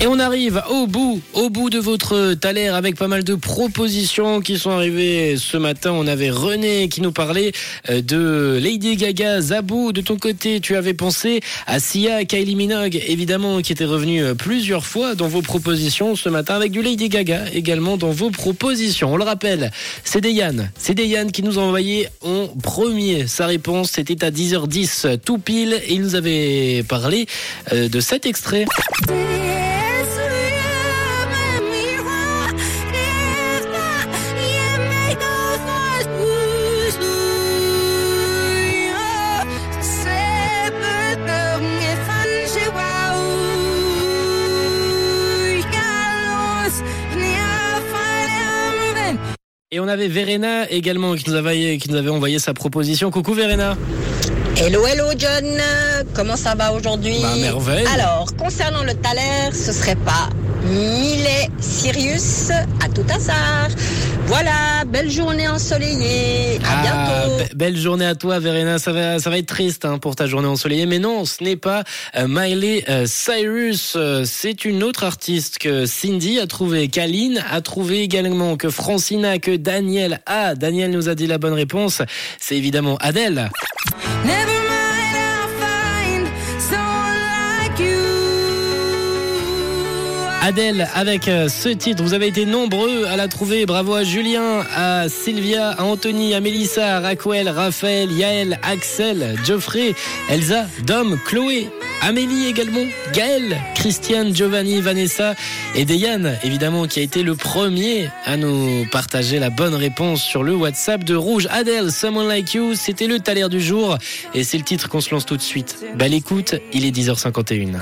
Et on arrive au bout, au bout de votre Thaler avec pas mal de propositions qui sont arrivées ce matin. On avait René qui nous parlait euh, de Lady Gaga, Zabou. De ton côté, tu avais pensé à Sia, Kylie Minogue, évidemment, qui était revenu euh, plusieurs fois dans vos propositions ce matin avec du Lady Gaga également dans vos propositions. On le rappelle, c'est Yann. C'est Yann qui nous a envoyé en premier. Sa réponse, c'était à 10h10 tout pile et il nous avait parlé euh, de cet extrait. Et on avait Verena également qui nous avait, qui nous avait envoyé sa proposition. Coucou Verena. Hello, hello John, comment ça va aujourd'hui Bah, merveille. Alors, concernant le Thaler, ce serait pas Millet Sirius à tout hasard. Voilà, belle journée ensoleillée. À Ah, bientôt. be- belle journée à toi, Verena. Ça va, ça va être triste hein, pour ta journée ensoleillée, mais non, ce n'est pas euh, Miley euh, Cyrus. Euh, C'est une autre artiste que Cindy a trouvé. Kaline a trouvé également que Francina, que Daniel a. Daniel nous a dit la bonne réponse. C'est évidemment Adèle. Never Adèle avec euh, ce titre. Vous avez été nombreux à la trouver. Bravo à Julien, à Sylvia, à Anthony, à Mélissa, à Raquel, Raphaël, Yaël, Axel, Geoffrey, Elsa, Dom, Chloé, Amélie également, Gaël, Christiane, Giovanni, Vanessa et Deyane, évidemment, qui a été le premier à nous partager la bonne réponse sur le WhatsApp de Rouge. Adèle, Someone Like You, c'était le taler du jour et c'est le titre qu'on se lance tout de suite. Belle écoute, il est 10h51.